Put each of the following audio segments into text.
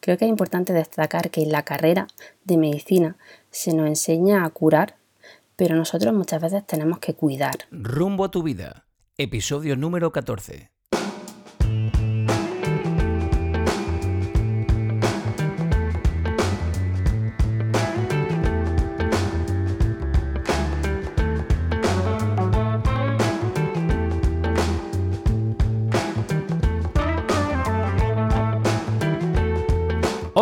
Creo que es importante destacar que en la carrera de medicina se nos enseña a curar, pero nosotros muchas veces tenemos que cuidar. Rumbo a tu vida, episodio número 14.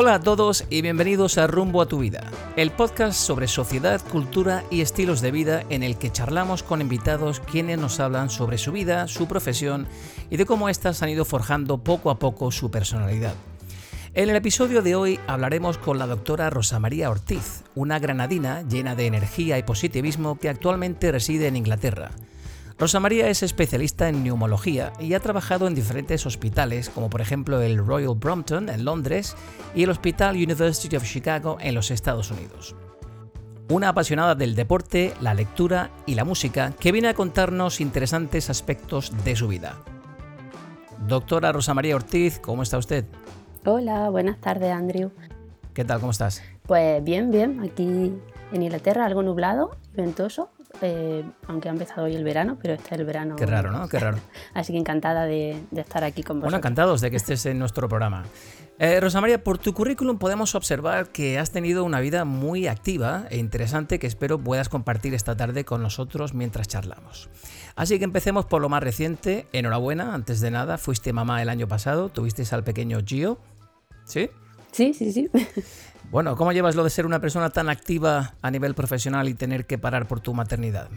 Hola a todos y bienvenidos a Rumbo a tu vida, el podcast sobre sociedad, cultura y estilos de vida en el que charlamos con invitados quienes nos hablan sobre su vida, su profesión y de cómo éstas han ido forjando poco a poco su personalidad. En el episodio de hoy hablaremos con la doctora Rosa María Ortiz, una granadina llena de energía y positivismo que actualmente reside en Inglaterra. Rosa María es especialista en neumología y ha trabajado en diferentes hospitales, como por ejemplo el Royal Brompton en Londres y el Hospital University of Chicago en los Estados Unidos. Una apasionada del deporte, la lectura y la música que viene a contarnos interesantes aspectos de su vida. Doctora Rosa María Ortiz, ¿cómo está usted? Hola, buenas tardes, Andrew. ¿Qué tal? ¿Cómo estás? Pues bien, bien. Aquí en Inglaterra algo nublado, ventoso, eh, aunque ha empezado hoy el verano, pero este es el verano. Qué raro, ¿no? Qué raro. Así que encantada de, estar aquí con vosotros. Bueno, encantados de que estés en nuestro programa. Eh, Rosa María, por tu currículum podemos observar que has tenido una vida muy activa e interesante que espero puedas compartir esta tarde con nosotros mientras charlamos. Así que empecemos por lo más reciente. Enhorabuena, antes de nada, fuiste mamá el año pasado, tuviste al pequeño Gio. ¿Sí? Sí, sí, sí. Bueno, ¿cómo llevas lo de ser una persona tan activa a nivel profesional y tener que parar por tu maternidad?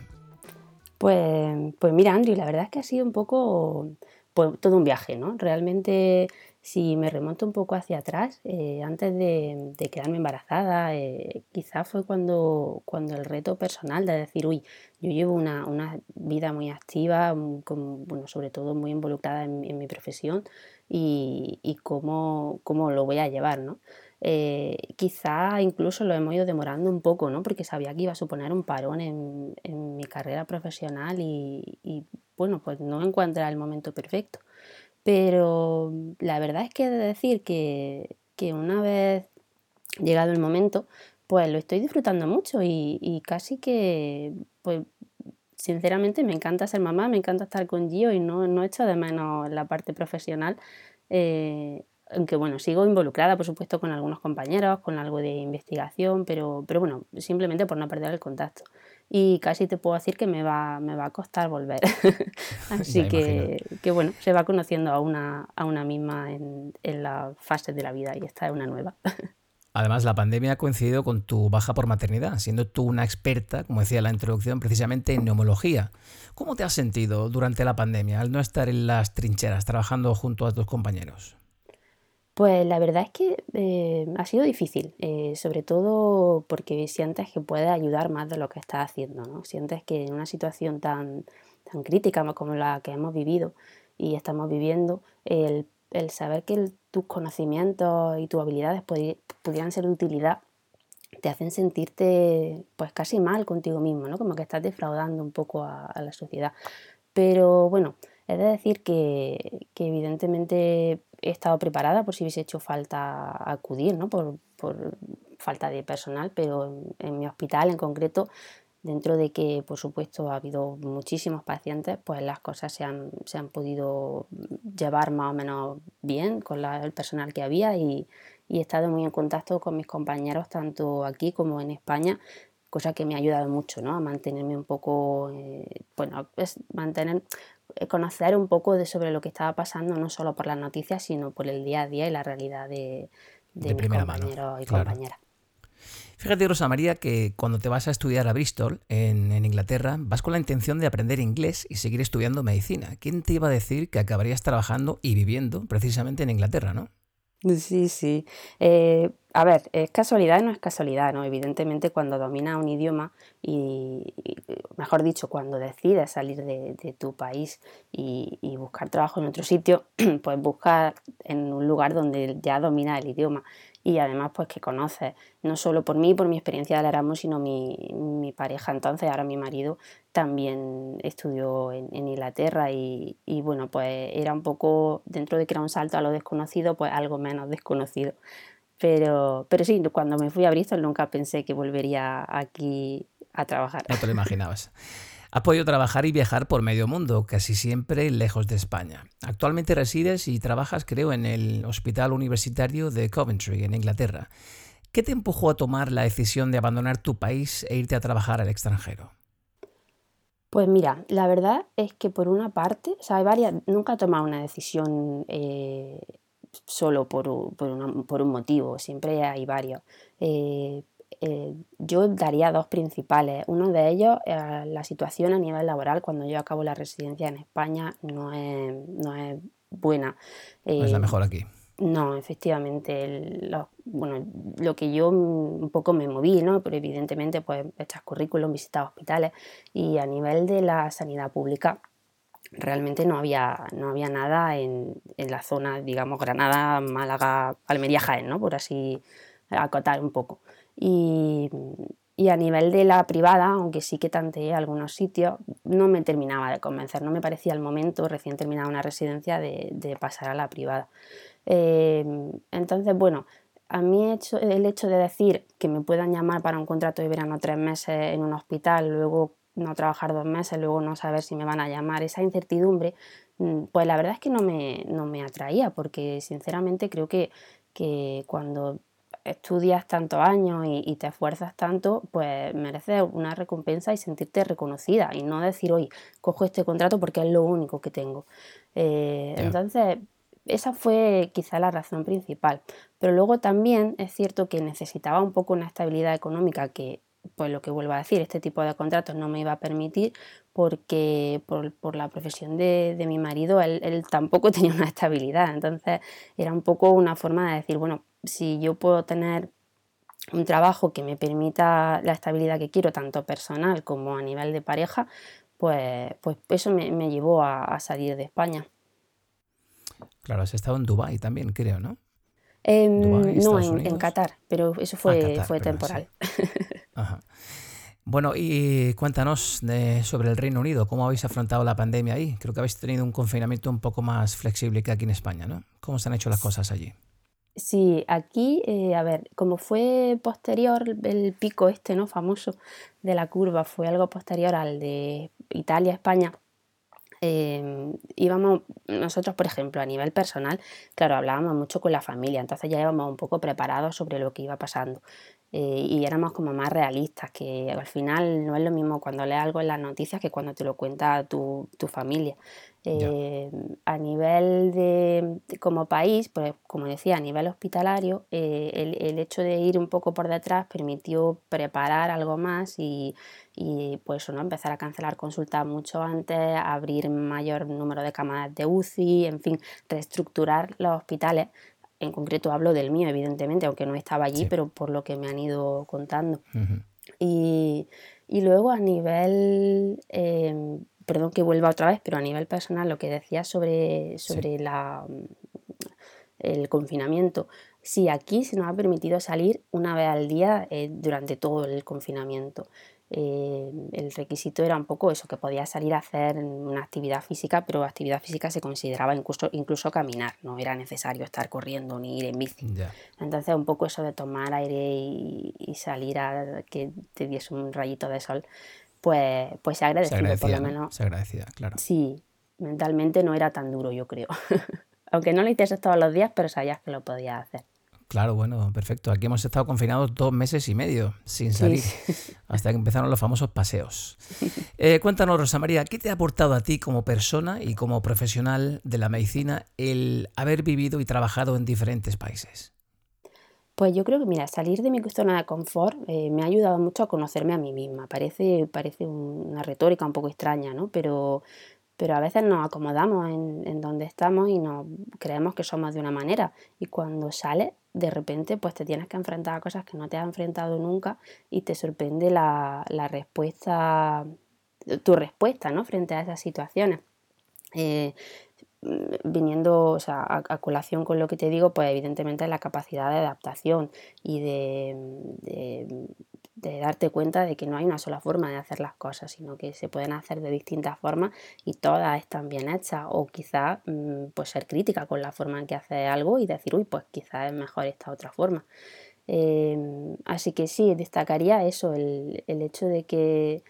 Pues, pues mira, Andrew, la verdad es que ha sido un poco pues, todo un viaje, ¿no? Realmente, si me remonto un poco hacia atrás, eh, antes de, quedarme embarazada, eh, quizás fue cuando, cuando el reto personal de decir, uy, yo llevo una, vida muy activa, mm, bueno, sobre todo muy involucrada en, mi profesión y, y cómo, cómo, lo voy a llevar, ¿no? eh, quizá incluso lo hemos ido demorando un poco, ¿no? porque sabía que iba a suponer un parón en, mi carrera profesional y, bueno, pues no encuentra el momento perfecto. Pero la verdad es que he de decir que, una vez llegado el momento, pues lo estoy disfrutando mucho y, casi que, pues sinceramente me encanta ser mamá, me encanta estar con Gio y no, no echo de menos la parte profesional. Eh, aunque bueno, sigo involucrada, por supuesto, con algunos compañeros, con algo de investigación, pero, pero bueno, simplemente por no perder el contacto. Y casi te puedo decir que me va, me va a costar volver. Así que, que, bueno, se va conociendo a una, a una misma en, en las fases de la vida y esta es una nueva. Además, la pandemia ha coincidido con tu baja por maternidad, siendo tú una experta, como decía en la introducción, precisamente en neumología. ¿Cómo te has sentido durante la pandemia al no estar en las trincheras trabajando junto a tus compañeros? Pues la verdad es que eh, ha sido difícil, eh, sobre todo porque sientes que puedes ayudar más de lo que estás haciendo, ¿no? Sientes que en una situación tan, tan crítica como la que hemos vivido y estamos viviendo, el, saber que tus conocimientos y tus habilidades pudieran ser de utilidad te hacen sentirte pues casi mal contigo mismo, ¿no? Como que estás defraudando un poco a la sociedad. Pero bueno, es de decir que, evidentemente he estado preparada por si hubiese hecho falta acudir, ¿no? por, falta de personal, pero en, mi hospital en concreto, dentro de que por supuesto ha habido muchísimos pacientes, pues las cosas se han, se han podido llevar más o menos bien con el personal que había y, he estado muy en contacto con mis compañeros tanto aquí como en España cosa que me ha ayudado mucho ¿no? a mantenerme un poco, eh, bueno, es mantener eh, conocer un poco de sobre lo que estaba pasando, no solo por las noticias, sino por el día a día y la realidad de, mis compañeros y compañeras. Fíjate, Rosa María, que cuando te vas a estudiar a Bristol, en, Inglaterra, vas con la intención de aprender inglés y seguir estudiando medicina. ¿Quién te iba a decir que acabarías trabajando y viviendo precisamente en Inglaterra, no? Sí, sí. Eh, a ver, es casualidad y no es casualidad, ¿no? Evidentemente cuando dominas un idioma y, mejor dicho, cuando decides salir de, tu país y, buscar trabajo en otro sitio, pues buscar en un lugar donde ya domina el idioma y además pues que conoces, no solo por mí, por mi experiencia del Erasmus, sino mi, mi pareja entonces, ahora mi marido, también estudió en, Inglaterra y, y, bueno, pues era un poco, dentro de que era un salto a lo desconocido, pues algo menos desconocido. Pero, pero sí, cuando me fui a Bristol nunca pensé que volvería aquí a trabajar. No te lo imaginabas. Has podido trabajar y viajar por medio mundo, casi siempre lejos de España. Actualmente resides y trabajas, creo, en el Hospital Universitario de Coventry, en Inglaterra. ¿Qué te empujó a tomar la decisión de abandonar tu país e irte a trabajar al extranjero? Pues mira, la verdad es que por una parte, o sea, hay varias, nunca he tomado una decisión eh, solo por, un motivo, siempre hay varios. Eh, eh, yo daría dos principales. Uno de ellos, eh, la situación a nivel laboral cuando yo acabo la residencia en España no es, no es buena. no es la mejor aquí. No, efectivamente. lo, bueno, lo que yo un poco me moví, ¿no? Pero evidentemente, pues, echas currículum, visitas hospitales y a nivel de la sanidad pública, realmente no había, no había nada en, la zona, digamos, Granada, Málaga, Almería, Jaén, ¿no? Por así acotar un poco. Y, a nivel de la privada, aunque sí que tanteé algunos sitios, no me terminaba de convencer, no me parecía el momento, recién terminada una residencia, de, pasar a la privada. Eh, entonces, bueno, a mí el hecho de decir que me puedan llamar para un contrato de verano tres meses en un hospital, luego no trabajar dos meses, luego no saber si me van a llamar, esa incertidumbre, mm, pues la verdad es que no me, no me atraía, porque sinceramente creo que, que cuando estudias tantos años y, te esfuerzas tanto, pues mereces una recompensa y sentirte reconocida y no decir, hoy cojo este contrato porque es lo único que tengo. Eh, entonces, esa fue quizá la razón principal. Pero luego también es cierto que necesitaba un poco una estabilidad económica que pues lo que vuelvo a decir, este tipo de contratos no me iba a permitir porque por, la profesión de, mi marido él, tampoco tenía una estabilidad. Entonces era un poco una forma de decir, bueno, si yo puedo tener un trabajo que me permita la estabilidad que quiero, tanto personal como a nivel de pareja, pues, pues eso me, llevó a, salir de España. Claro, has estado en Dubái también, creo, ¿no? no, en, Qatar, pero eso fue, ah, fue temporal. Bueno, y cuéntanos sobre el Reino Unido, ¿cómo habéis afrontado la pandemia ahí? Creo que habéis tenido un confinamiento un poco más flexible que aquí en España, ¿no? ¿Cómo se han hecho las cosas allí? Sí, aquí, eh, a ver, como fue posterior el pico este, ¿no? Famoso de la curva, fue algo posterior al de Italia, España, eh, íbamos, nosotros por ejemplo a nivel personal, claro, hablábamos mucho con la familia, entonces ya íbamos un poco preparados sobre lo que iba pasando. Eh, y éramos como más realistas, que al final no es lo mismo cuando lees algo en las noticias que cuando te lo cuenta tu, tu familia. Eh, a nivel de, como país, pues como decía, a nivel hospitalario, eh, el, el, hecho de ir un poco por detrás permitió preparar algo más y, y pues ¿no? empezar a cancelar consultas mucho antes, abrir mayor número de cámaras de UCI, en fin, reestructurar los hospitales en concreto hablo del mío, evidentemente, aunque no estaba allí, pero por lo que me han ido contando. y, luego a nivel, em, perdón que vuelva otra vez, pero a nivel personal, lo que decía sobre, sobre la, el confinamiento. Sí, aquí se nos ha permitido salir una vez al día eh, durante todo el confinamiento. Eh, el requisito era un poco eso, que podía salir a hacer una actividad física, pero actividad física se consideraba incluso, incluso caminar, no era necesario estar corriendo ni ir en bici. Entonces un poco eso de tomar aire y, salir a que te diese un rayito de sol, pues, pues se agradecía, por lo menos. Se agradecía, claro. Sí, mentalmente no era tan duro, yo creo. Aunque no lo hicieses todos los días, pero sabías que lo podías hacer. Claro, bueno, perfecto. Aquí hemos estado confinados dos meses y medio sin salir, hasta que empezaron los famosos paseos. Eh, cuéntanos, Rosa María, ¿qué te ha aportado a ti como persona y como profesional de la medicina el haber vivido y trabajado en diferentes países? Pues yo creo que, mira, salir de mi zona de confort eh, me ha ayudado mucho a conocerme a mí misma. Parece, parece una retórica un poco extraña, ¿no? Pero pero a veces nos acomodamos en, donde estamos y nos creemos que somos de una manera y cuando sales de repente pues te tienes que enfrentar a cosas que no te has enfrentado nunca y te sorprende la, respuesta, tu respuesta ¿no? frente a esas situaciones. Eh, viniendo a, colación con lo que te digo, pues evidentemente la capacidad de adaptación y de, darte cuenta de que no hay una sola forma de hacer las cosas, sino que se pueden hacer de distintas formas y todas están bien hechas. O quizás mm, pues ser crítica con la forma en que haces algo y decir, uy, pues quizás es mejor esta otra forma. Em, así que sí, destacaría eso, el, el hecho de que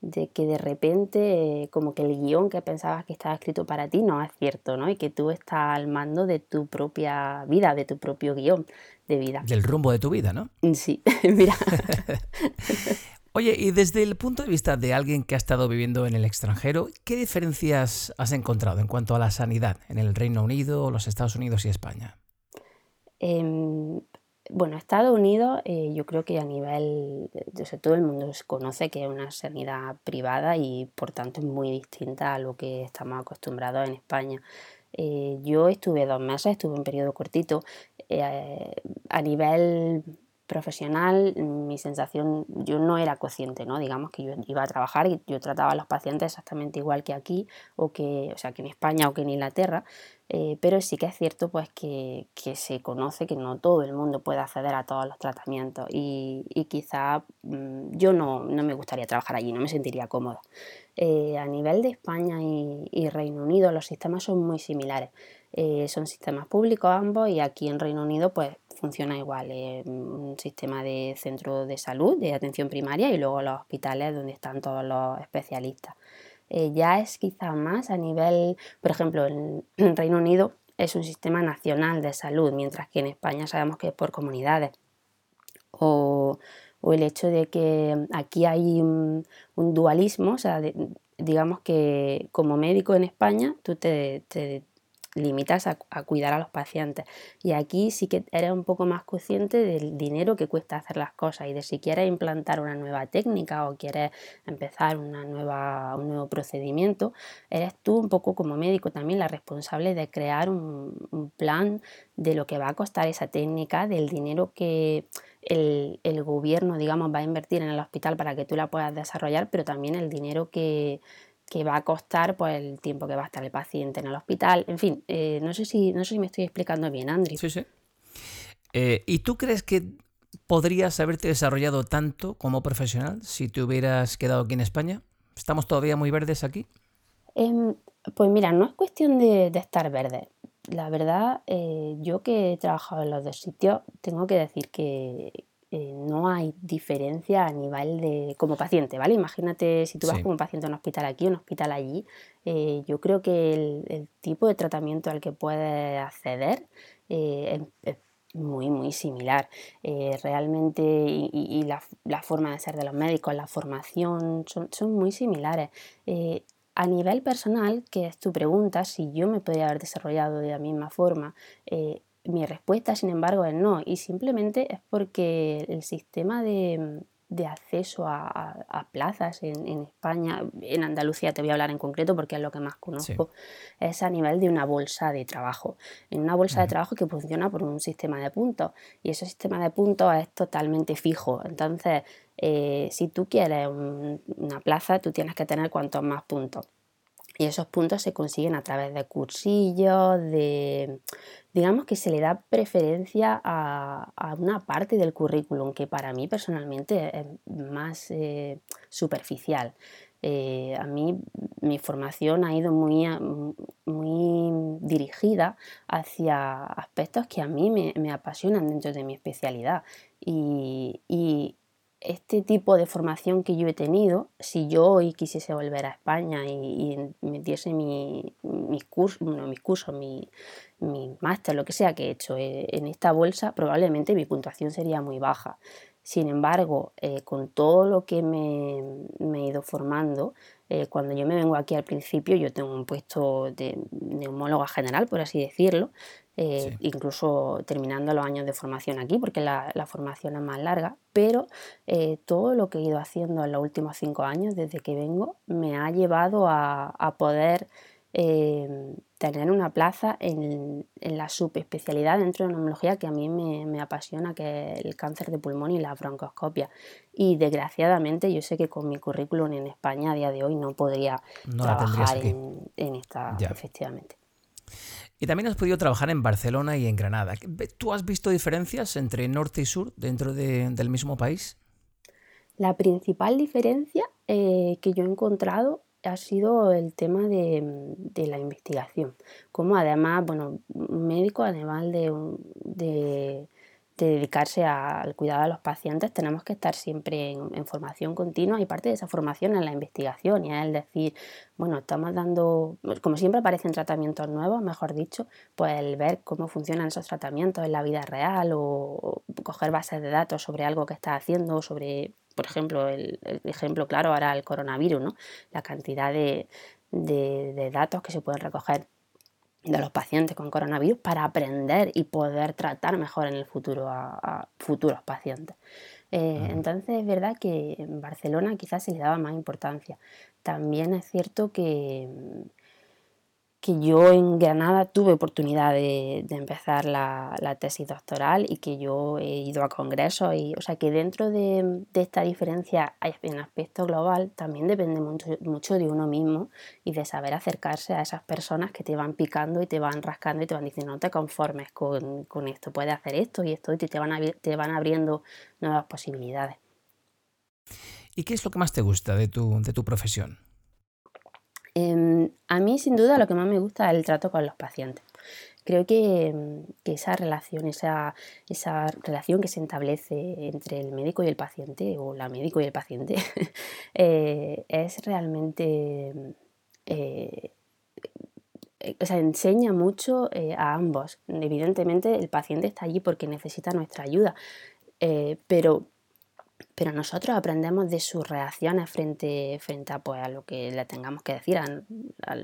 de que de repente eh, como que el guion que pensabas que estaba escrito para ti no es cierto, ¿no? Y que tú estás al mando de tu propia vida, de tu propio guion de vida. Del rumbo de tu vida, ¿no? Mm, sí, mira. Oye, y desde el punto de vista de alguien que ha estado viviendo en el extranjero, ¿qué diferencias has encontrado en cuanto a la sanidad en el Reino Unido, los Estados Unidos y España? Em, bueno, Estados Unidos eh, yo creo que a nivel, de todo el mundo conoce que es una sanidad privada y por tanto es muy distinta a lo que estamos acostumbrados en España. Eh, yo estuve dos meses, estuve un periodo cortito. Eh, a nivel profesional, mi sensación, yo no era consciente, ¿no? Digamos que yo iba a trabajar y yo trataba a los pacientes exactamente igual que aquí, o que, o sea, que en España o que en Inglaterra, eh, pero sí que es cierto pues que, se conoce que no todo el mundo puede acceder a todos los tratamientos y, quizá mm, yo no, me gustaría trabajar allí, no me sentiría cómoda. Eh, a nivel de España y, Reino Unido los sistemas son muy similares. Eh, son sistemas públicos ambos y aquí en Reino Unido pues funciona igual, un sistema de centro de salud, de atención primaria y luego los hospitales donde están todos los especialistas. Eh, ya es quizá más a nivel, por ejemplo, en, Reino Unido es un sistema nacional de salud, mientras que en España sabemos que es por comunidades. O, el hecho de que aquí hay un, dualismo, o sea, digamos que como médico en España tú te limitas a, cuidar a los pacientes. Y aquí sí que eres un poco más consciente del dinero que cuesta hacer las cosas y de si quieres implantar una nueva técnica o quieres empezar una nueva, un nuevo procedimiento, eres tú un poco como médico también la responsable de crear un, un plan de lo que va a costar esa técnica, del dinero que el, el, gobierno, digamos, va a invertir en el hospital para que tú la puedas desarrollar, pero también el dinero que, que va a costar pues, el tiempo que va a estar el paciente en el hospital. En fin, eh, no, sé si, no sé si me estoy explicando bien, Andri. Sí, sí. Eh, ¿Y tú crees que podrías haberte desarrollado tanto como profesional si te hubieras quedado aquí en España? ¿Estamos todavía muy verdes aquí? Em, pues mira, no es cuestión de, estar verde. La verdad, eh, yo que he trabajado en los dos sitios, tengo que decir que, eh, no hay diferencia a nivel de como paciente, ¿vale? Imagínate si tú vas como paciente a un hospital aquí, un hospital allí, eh, yo creo que el, tipo de tratamiento al que puedes acceder eh, es, muy, muy similar. realmente, y, la, forma de ser de los médicos, la formación, son, son muy similares. a nivel personal, que es tu pregunta, si yo me podría haber desarrollado de la misma forma, mi respuesta, sin embargo, es no. Y simplemente es porque el sistema de, acceso a, plazas en, España, en Andalucía te voy a hablar en concreto porque es lo que más conozco, es a nivel de una bolsa de trabajo. En una bolsa de trabajo que funciona por un sistema de puntos. Y ese sistema de puntos es totalmente fijo. Entonces, eh, si tú quieres una plaza, tú tienes que tener cuantos más puntos. Y esos puntos se consiguen a través de cursillos, de, digamos que se le da preferencia a, una parte del currículum que para mí personalmente es más eh, superficial. Eh, a mí mi formación ha ido muy, muy dirigida hacia aspectos que a mí me, apasionan dentro de mi especialidad. y, este tipo de formación que yo he tenido, si yo hoy quisiese volver a España y, metiese mi, mis cursos, mis cursos, mi, mi máster, lo que sea que he hecho eh, en esta bolsa, probablemente mi puntuación sería muy baja. Sin embargo, eh, con todo lo que me, he ido formando, eh, cuando yo me vengo aquí al principio, yo tengo un puesto de neumóloga general, por así decirlo, eh, incluso terminando los años de formación aquí, porque la, formación es más larga, pero eh, todo lo que he ido haciendo en los últimos cinco años, desde que vengo, me ha llevado a, poder eh, tener una plaza en, la subespecialidad dentro de neumología que a mí me, apasiona, que es el cáncer de pulmón y la broncoscopia. Y desgraciadamente yo sé que con mi currículum en España a día de hoy no podría trabajar en, esta, efectivamente. Y también has podido trabajar en Barcelona y en Granada. ¿Tú has visto diferencias entre norte y sur dentro del mismo país? La principal diferencia eh, que yo he encontrado ha sido el tema de, la investigación. Como además, bueno, un médico, además de, de dedicarse al cuidado de los pacientes, tenemos que estar siempre en, formación continua y parte de esa formación es la investigación y es decir, bueno, estamos dando, como siempre aparecen tratamientos nuevos, mejor dicho, pues el ver cómo funcionan esos tratamientos en la vida real o, coger bases de datos sobre algo que está haciendo, sobre, por ejemplo, el, ejemplo claro ahora el coronavirus, ¿no? la cantidad de, de datos que se pueden recoger de los pacientes con coronavirus para aprender y poder tratar mejor en el futuro a, futuros pacientes. Eh, entonces es verdad que en Barcelona quizás se le daba más importancia. También es cierto que que yo en Granada tuve oportunidad de, empezar la, tesis doctoral y que yo he ido a congresos y o sea que dentro de, esta diferencia en aspecto global también depende mucho, mucho, de uno mismo y de saber acercarse a esas personas que te van picando y te van rascando y te van diciendo no te conformes con, esto, puedes hacer esto y esto y te van, te van abriendo nuevas posibilidades. ¿Y qué es lo que más te gusta de tu, de tu profesión? Em, a mí, sin duda, lo que más me gusta es el trato con los pacientes. Creo que, em, esa relación, esa, relación que se establece entre el médico y el paciente, o la médico y el paciente, eh, es realmente. Eh, o sea, enseña mucho eh, a ambos. Evidentemente, el paciente está allí porque necesita nuestra ayuda, pero pero nosotros aprendemos de sus reacciones frente, frente a, pues, a lo que le tengamos que decir, a,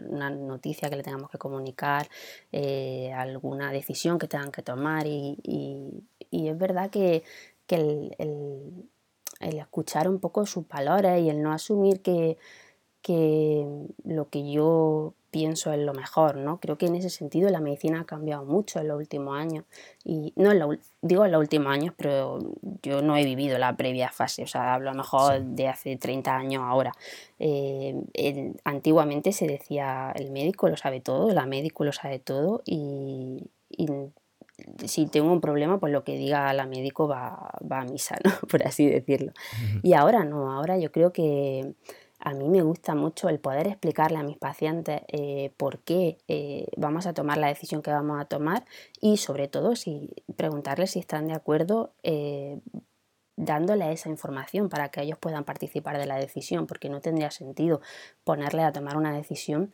una noticia que le tengamos que comunicar, eh, alguna decisión que tengan que tomar y, es verdad que, el, el, escuchar un poco sus valores y el no asumir que, que lo que yo pienso en lo mejor, ¿no? Creo que en ese sentido la medicina ha cambiado mucho en los últimos años. Y no en digo en los últimos años, pero yo no he vivido la previa fase, o sea, hablo a lo mejor de hace 30 años ahora. Eh, antiguamente se decía, el médico lo sabe todo, la médico lo sabe todo y, si tengo un problema, pues lo que diga la médico va, va a misa, ¿no? Por así decirlo. Y ahora no, ahora yo creo que a mí me gusta mucho el poder explicarle a mis pacientes eh, por qué eh, vamos a tomar la decisión que vamos a tomar y sobre todo si preguntarles si están de acuerdo eh, dándole esa información para que ellos puedan participar de la decisión, porque no tendría sentido ponerle a tomar una decisión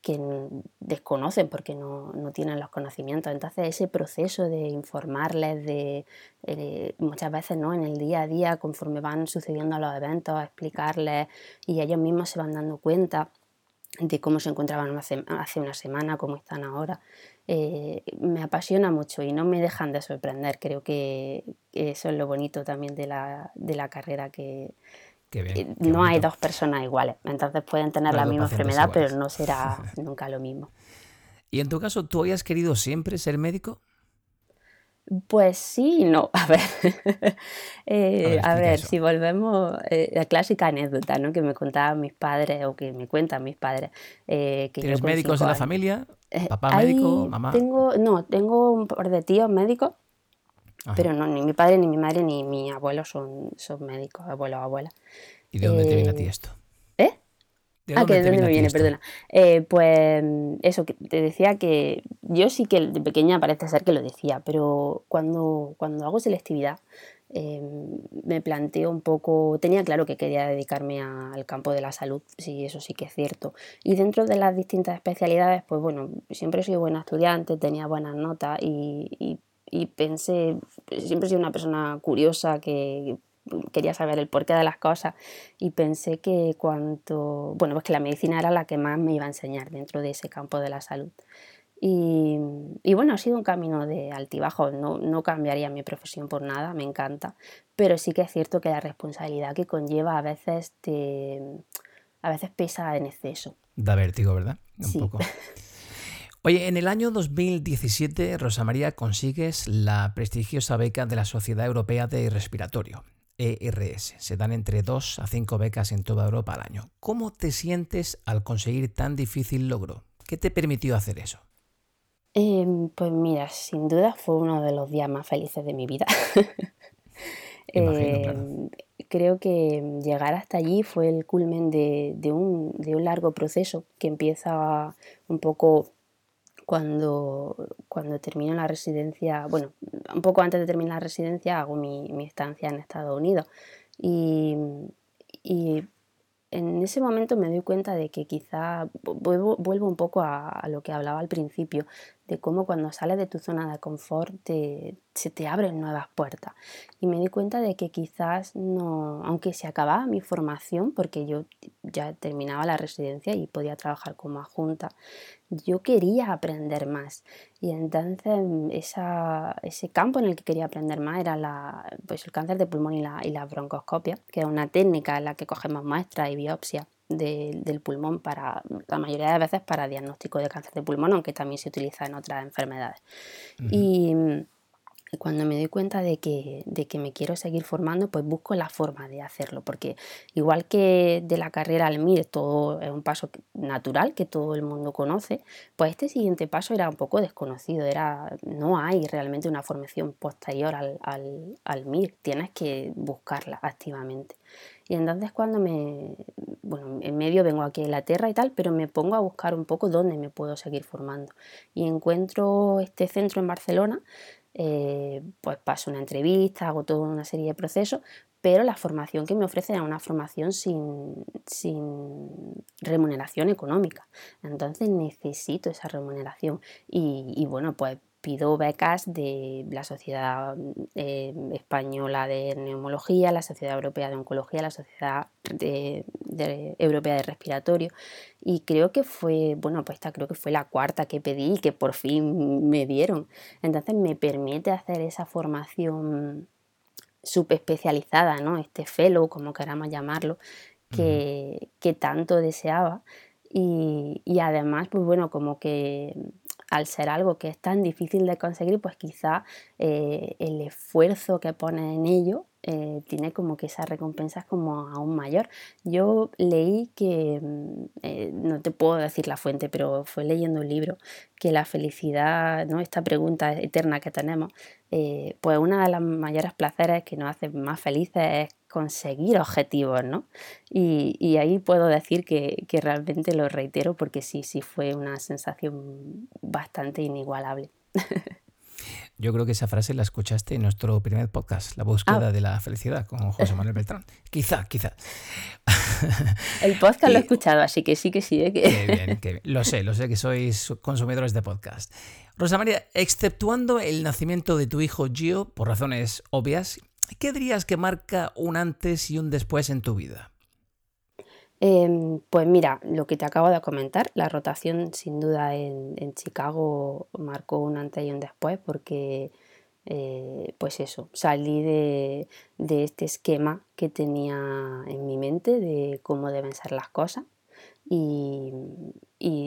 que desconocen porque no, tienen los conocimientos. Entonces ese proceso de informarles, de eh, muchas veces ¿no? en el día a día, conforme van sucediendo los eventos, explicarles y ellos mismos se van dando cuenta de cómo se encontraban hace, una semana, cómo están ahora, eh, me apasiona mucho y no me dejan de sorprender. Creo que eso es lo bonito también de la, de la carrera que, no hay dos personas iguales, entonces pueden tener la misma enfermedad, pero no será nunca lo mismo. ¿Y en tu caso, tú habías querido siempre ser médico? Pues sí y no. A ver, eh, a ver, si volvemos, eh, la clásica anécdota ¿no? que me contaban mis padres o que me cuentan mis padres. Eh, que ¿Tienes médicos en la familia? ¿Papá médico? ¿Mamá? Tengo, no, tengo un par de tíos médicos pero no, ni mi padre, ni mi madre, ni mi abuelo son, son médicos, abuelo o abuela. ¿Y de dónde te viene a ti eh, esto? ¿Eh? ah, que de dónde me viene, perdona. Eh, pues eso, que te decía que yo sí que de pequeña parece ser que lo decía, pero cuando, cuando hago selectividad em, me planteo un poco, tenía claro que quería dedicarme al campo de la salud, sí, eso sí que es cierto. Y dentro de las distintas especialidades, pues bueno, siempre sido buena estudiante, tenía buenas notas y y pensé, siempre he sido una persona curiosa que quería saber el porqué de las cosas y pensé que cuanto, bueno, pues que la medicina era la que más me iba a enseñar dentro de ese campo de la salud. Y, bueno, ha sido un camino de altibajo, no, no, cambiaría mi profesión por nada, me encanta, pero sí que es cierto que la responsabilidad que conlleva a veces te, a veces pesa en exceso. Da vértigo, ¿verdad? Un poco. Oye, en el año 2017, Rosa María, consigues la prestigiosa beca de la Sociedad Europea de Respiratorio, ERS. Se dan entre 2 a 5 becas en toda Europa al año. ¿Cómo te sientes al conseguir tan difícil logro? ¿Qué te permitió hacer eso? Em, pues mira, sin duda fue uno de los días más felices de mi vida. Em, creo que llegar hasta allí fue el culmen de, un, largo proceso que empieza un poco cuando, cuando termino la residencia, bueno, un poco antes de terminar la residencia hago mi, estancia en Estados Unidos. Y, y en ese momento me doy cuenta de que quizá vuelvo, vuelvo un poco a, lo que hablaba al principio, de cómo cuando sales de tu zona de confort se te abren nuevas puertas. Y me di cuenta de que quizás no, aunque se acababa mi formación, porque yo ya terminaba la residencia y podía trabajar como adjunta, yo quería aprender más. Y entonces ese campo en el que quería aprender más era la, pues el cáncer de pulmón y la, y broncoscopia, que es una técnica en la que cogemos muestras y biopsia del pulmón para la mayoría de veces para diagnóstico de cáncer de pulmón, aunque también se utiliza en otras enfermedades. Y cuando me doy cuenta de que, de que me quiero seguir formando, pues busco la forma de hacerlo, porque igual que de la carrera al MIR todo es un paso natural que todo el mundo conoce, pues este siguiente paso era un poco desconocido, era, no hay realmente una formación posterior al, al, al MIR, tienes que buscarla activamente. Y entonces cuando me, bueno, en medio vengo aquí a Inglaterra y tal, pero me pongo a buscar un poco dónde me puedo seguir formando. Y encuentro este centro en Barcelona, eh, pues paso una entrevista, hago toda una serie de procesos, pero la formación que me ofrecen es una formación sin, sin remuneración económica. Entonces necesito esa remuneración. Y, y bueno, pues pido becas de la Sociedad eh, Española de Neumología, la Sociedad Europea de Oncología, la Sociedad Europea de Respiratorio y creo que fue, bueno, pues esta creo que fue la cuarta que pedí y que por fin me dieron. Entonces me permite hacer esa formación subespecializada, ¿no? Este fellow, como queramos llamarlo, que, que tanto deseaba. Y, y, además, pues bueno, como que al ser algo que es tan difícil de conseguir, pues quizá eh, el esfuerzo que pone en ello eh, tiene como que esa recompensa es como aún mayor. Yo leí que, mm, eh, no te puedo decir la fuente, pero fue leyendo un libro, que la felicidad, ¿no? esta pregunta eterna que tenemos, pues una de las mayores placeres que nos hace más felices es conseguir objetivos, ¿no? Y, ahí puedo decir que, que, realmente lo reitero porque sí, sí fue una sensación bastante inigualable. Yo creo que esa frase la escuchaste en nuestro primer podcast, La búsqueda ah. de la felicidad, con José Manuel Beltrán. quizá, quizá. El podcast lo he escuchado, así que sí que sí. ¿eh? Qué bien, qué bien. Lo sé, lo sé que sois consumidores de podcast. Rosa María, exceptuando el nacimiento de tu hijo Gio, por razones obvias, ¿qué dirías que marca un antes y un después en tu vida? Em, pues mira, lo que te acabo de comentar, la rotación sin duda en, Chicago marcó un antes y un después porque, eh, pues eso, salí de, este esquema que tenía en mi mente de cómo deben ser las cosas y,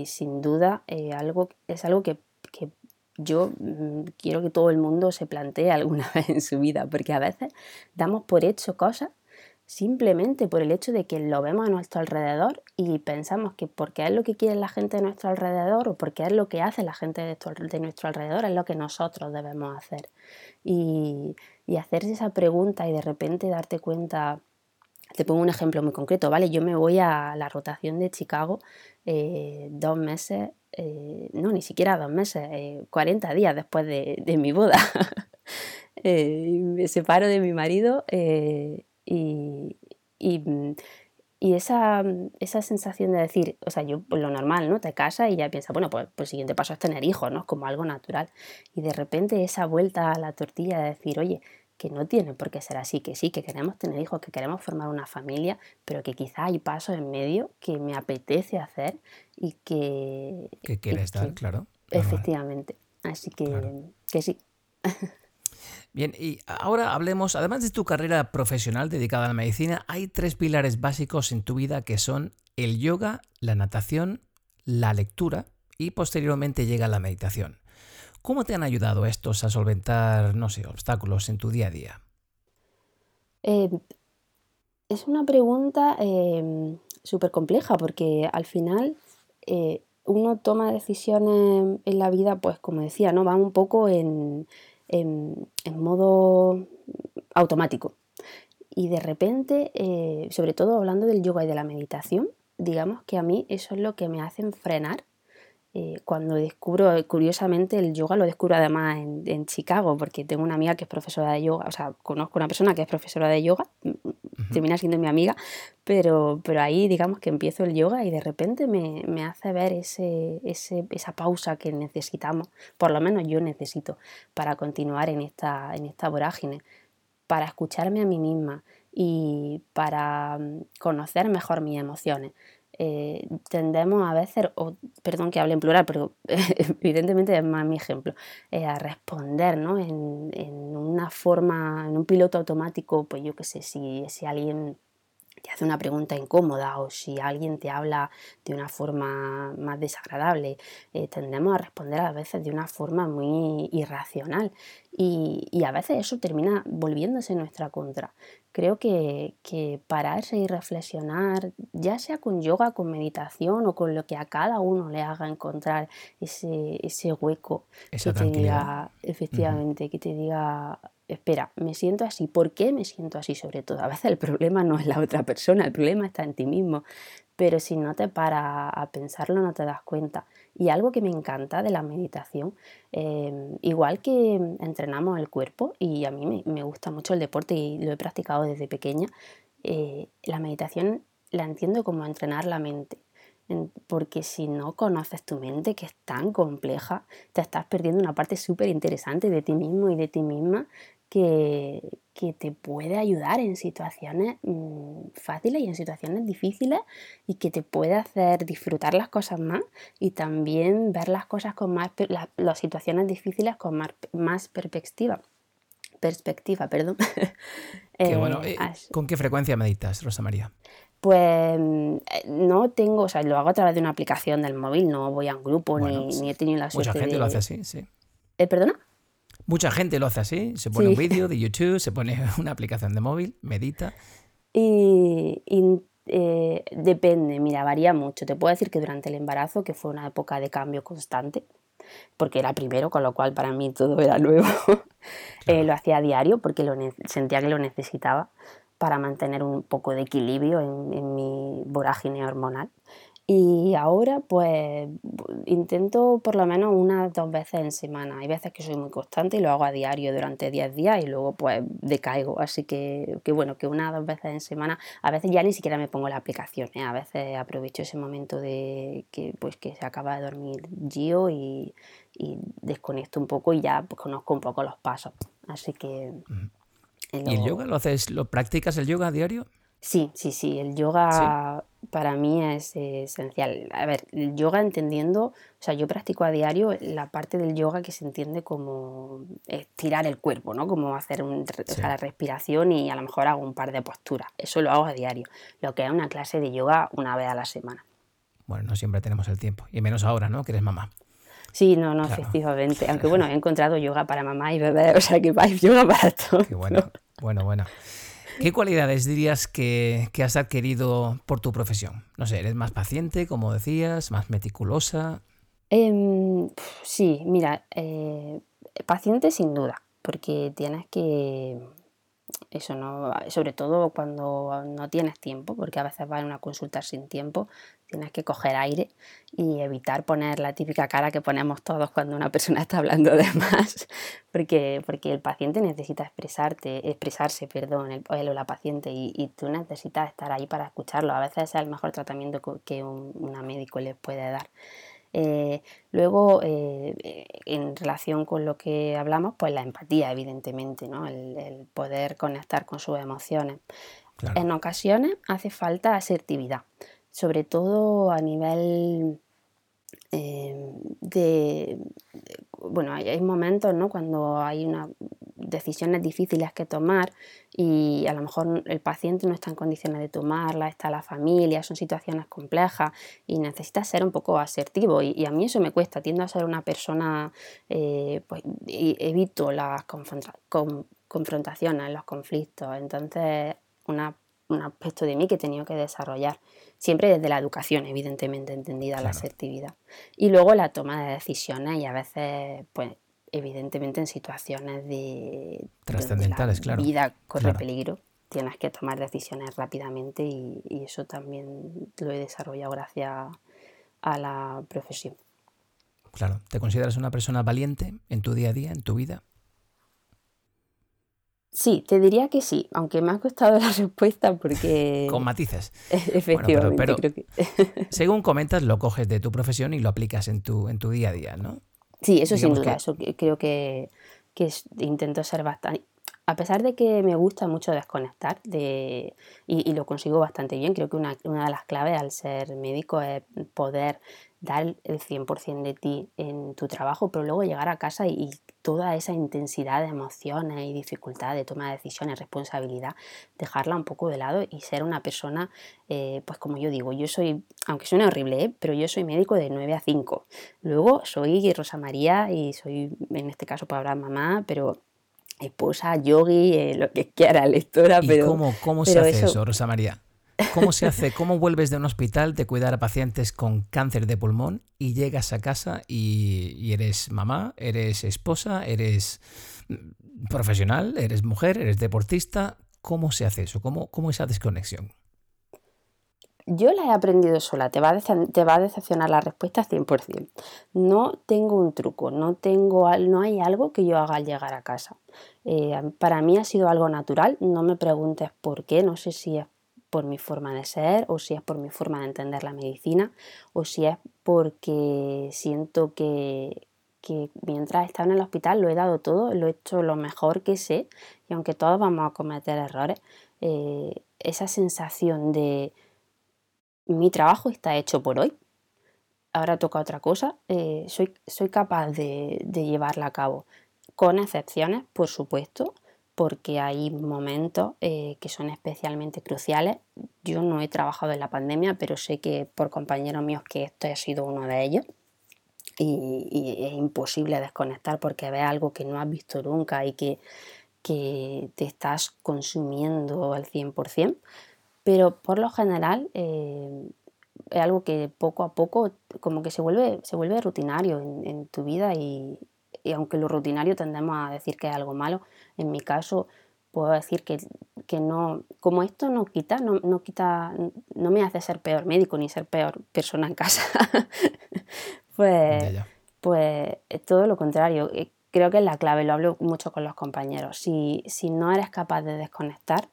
sin duda eh, algo, es algo que, que yo mm, quiero que todo el mundo se plantee alguna vez en su vida, porque a veces damos por hecho cosas simplemente por el hecho de que lo vemos a nuestro alrededor y pensamos que porque es lo que quiere la gente de nuestro alrededor o porque es lo que hace la gente de, nuestro alrededor es lo que nosotros debemos hacer. Y, hacerse esa pregunta y de repente darte cuenta, te pongo un ejemplo muy concreto, ¿vale? Yo me voy a la rotación de Chicago eh, dos meses, eh, no, ni siquiera dos meses, 40 eh, días después de, mi boda. me separo de mi marido y, y, esa, esa, sensación de decir, o sea, yo pues lo normal, ¿no? Te casas y ya piensas, bueno, pues, pues, el siguiente paso es tener hijos, ¿no? Como algo natural. Y de repente esa vuelta a la tortilla de decir, oye, que no tiene por qué ser así, que sí, que queremos tener hijos, que queremos formar una familia, pero que quizá hay pasos en medio que me apetece hacer y que... Que quieres dar, claro. efectivamente. Así que, que sí. Bien, y ahora hablemos, además de tu carrera profesional dedicada a la medicina, hay tres pilares básicos en tu vida que son el yoga, la natación, la lectura y posteriormente llega la meditación. ¿Cómo te han ayudado estos a solventar, no sé, obstáculos en tu día a día? Eh, es una pregunta em, súper compleja porque al final eh, uno toma decisiones en la vida, pues como decía, ¿no? Va un poco en, en, modo automático. Y de repente, eh, sobre todo hablando del yoga y de la meditación, digamos que a mí eso es lo que me hace frenar eh, cuando descubro, curiosamente, el yoga lo descubro además en, Chicago, porque tengo una amiga que es profesora de yoga, o sea, conozco una persona que es profesora de yoga, termina siendo mi amiga, pero, pero ahí digamos que empiezo el yoga y de repente me, me hace ver ese, ese, esa pausa que necesitamos, por lo menos yo necesito, para continuar en esta, en esta vorágine, para escucharme a mí misma y para mm, conocer mejor mis emociones. Eh, tendemos a veces, o, perdón que hable en plural, pero evidentemente es más mi ejemplo, eh, a responder ¿no? en, en, una forma, en un piloto automático, pues yo qué sé, si, si alguien te hace una pregunta incómoda o si alguien te habla de una forma más desagradable, eh, tendemos a responder a veces de una forma muy irracional. Y, y, a veces eso termina volviéndose en nuestra contra. Creo que, que, pararse y reflexionar, ya sea con yoga, con meditación o con lo que a cada uno le haga encontrar ese, ese hueco que te diga, efectivamente, que te diga espera, me siento así, ¿por qué me siento así sobre todo? A veces el problema no es la otra persona, el problema está en ti mismo, pero si no te paras a pensarlo no te das cuenta. Y algo que me encanta de la meditación, em, igual que entrenamos el cuerpo, y a mí me, gusta mucho el deporte y lo he practicado desde pequeña, eh, la meditación la entiendo como entrenar la mente porque si no conoces tu mente, que es tan compleja, te estás perdiendo una parte súper interesante de ti mismo y de ti misma que, te puede ayudar en situaciones mm, fáciles y en situaciones difíciles y que te puede hacer disfrutar las cosas más y también ver las cosas con más, las, situaciones difíciles con más, más perspectiva. Perspectiva, perdón. Eh, eh, ¿Con qué frecuencia meditas, Rosa María? Pues eh, no tengo, o sea, lo hago a través de una aplicación del móvil, no voy a un grupo ni, ni, he tenido la suerte Mucha gente lo hace así, sí. ¿Perdona? Mucha gente lo hace así, se pone un vídeo de YouTube, se pone una aplicación de móvil, medita. Y, eh, depende, mira, varía mucho. Te puedo decir que durante el embarazo, que fue una época de cambio constante, porque era primero, con lo cual para mí todo era nuevo, eh, lo hacía a diario porque lo sentía que lo necesitaba para mantener un poco de equilibrio en, en mi vorágine hormonal. Y ahora pues intento por lo menos unas dos veces en semana. Hay veces que soy muy constante y lo hago a diario durante 10 días y luego pues decaigo. Así que, que bueno, que unas dos veces en semana. A veces ya ni siquiera me pongo la aplicación. ¿eh? A veces aprovecho ese momento de que pues que se acaba de dormir Gio y, y desconecto un poco y ya pues, conozco un poco los pasos. Así que... ¿Y el yoga lo haces, lo practicas el yoga a diario? Sí, sí, sí, el yoga para mí es esencial. A ver, el yoga entendiendo, o sea, yo practico a diario la parte del yoga que se entiende como estirar el cuerpo, ¿no? Como hacer un, la respiración y a lo mejor hago un par de posturas. Eso lo hago a diario. Lo que es una clase de yoga una vez a la semana. Bueno, no siempre tenemos el tiempo. Y menos ahora, ¿no? Que eres mamá. Sí, no, no, efectivamente. Aunque bueno, he encontrado yoga para mamá y bebé, o sea que vais yoga para todo. Qué bueno, bueno, bueno. ¿Qué cualidades dirías que, has adquirido por tu profesión? No sé, ¿eres más paciente, como decías, más meticulosa? Em, sí, mira, eh, paciente sin duda, porque tienes que eso no, sobre todo cuando no tienes tiempo, porque a veces vas a una consulta sin tiempo, tienes que coger aire y evitar poner la típica cara que ponemos todos cuando una persona está hablando de más, porque, porque el paciente necesita expresarte, expresarse, perdón, el, o la paciente, y, tú necesitas estar ahí para escucarlo. A veces es el mejor tratamiento que un, una médico les puede dar. Eh, luego, eh, en relación con lo que hablamos, pues la empatía, evidentemente, ¿no? el, poder conectar con sus emociones. En ocasiones hace falta asertividad, sobre todo a nivel eh, de, bueno, hay, momentos, ¿no? Cuando hay unas decisiones difíciles que tomar y a lo mejor el paciente no está en condiciones de tomarla, está la familia, son situaciones complejas y necesita ser un poco asertivo y, a mí eso me cuesta, tiendo a ser una persona, eh, pues evito las confrontaciones, los conflictos, entonces una un aspecto de mí que he tenido que desarrollar, siempre desde la educación, evidentemente entendida la asertividad. Y luego la toma de decisiones y a veces, pues, evidentemente en situaciones de trascendentales, claro. Vida corre peligro, tienes que tomar decisiones rápidamente y, y eso también lo he desarrollado gracias a la profesión. Claro, ¿te consideras una persona valiente en tu día a día, en tu vida? Sí, te diría que sí, aunque me ha costado la respuesta porque... Con matices. Efectivamente, pero, creo que... según comentas, lo coges de tu profesión y lo aplicas en tu, en tu día a día, ¿no? Sí, eso sin duda, eso creo que, que intento ser bastante... A pesar de que me gusta mucho desconectar de, y, lo consigo bastante bien, creo que una, una de las claves al ser médico es poder dar el 100% de ti en tu trabajo, pero luego llegar a casa y, toda esa intensidad de emociones y dificultad de toma de decisiones, responsabilidad, dejarla un poco de lado y ser una persona, eh, pues como yo digo, yo soy, aunque suene horrible, ¿eh? pero yo soy médico de 9 a 5. Luego soy Rosa María y soy, en este caso, para mamá, pero esposa, yogi, eh, lo que quiera, lectora, ¿Y pero... ¿Cómo, cómo se hace eso, Rosa María? ¿Cómo se hace? ¿Cómo vuelves de un hospital de cuidar a pacientes con cáncer de pulmón y llegas a casa y, eres mamá, eres esposa, eres mm, profesional, eres mujer, eres deportista? ¿Cómo se hace eso? ¿Cómo, cómo esa desconexión? Yo la he aprendido sola, te va, a te va a decepcionar la respuesta 100%. No tengo un truco, no, tengo, no hay algo que yo haga al llegar a casa. Eh, para mí ha sido algo natural, no me preguntes por qué, no sé si es por mi forma de ser o si es por mi forma de entender la medicina o si es porque siento que, mientras estaba en el hospital lo he dado todo, lo he hecho lo mejor que sé y aunque todos vamos a cometer errores, eh, esa sensación de mi trabajo está hecho por hoy, ahora toca otra cosa, eh, soy, soy capaz de, de llevarla a cabo, con excepciones, por supuesto, porque hay momentos eh, que son especialmente cruciales. Yo no he trabajado en la pandemia, pero sé que por compañeros míos que esto ha sido uno de ellos. Y, es imposible desconectar porque ves algo que no has visto nunca y que, que te estás consumiendo al 100%. Pero por lo general eh, es algo que poco a poco como que se vuelve, se vuelve rutinario en, en tu vida y, y aunque lo rutinario tendemos a decir que es algo malo, en mi caso puedo decir que, que no, como esto no quita, no, no, quita, no me hace ser peor médico ni ser peor persona en casa, pues, pues todo lo contrario. Eh, creo que es la clave, lo hablo mucho con los compañeros. Si, si no eres capaz de desconectar,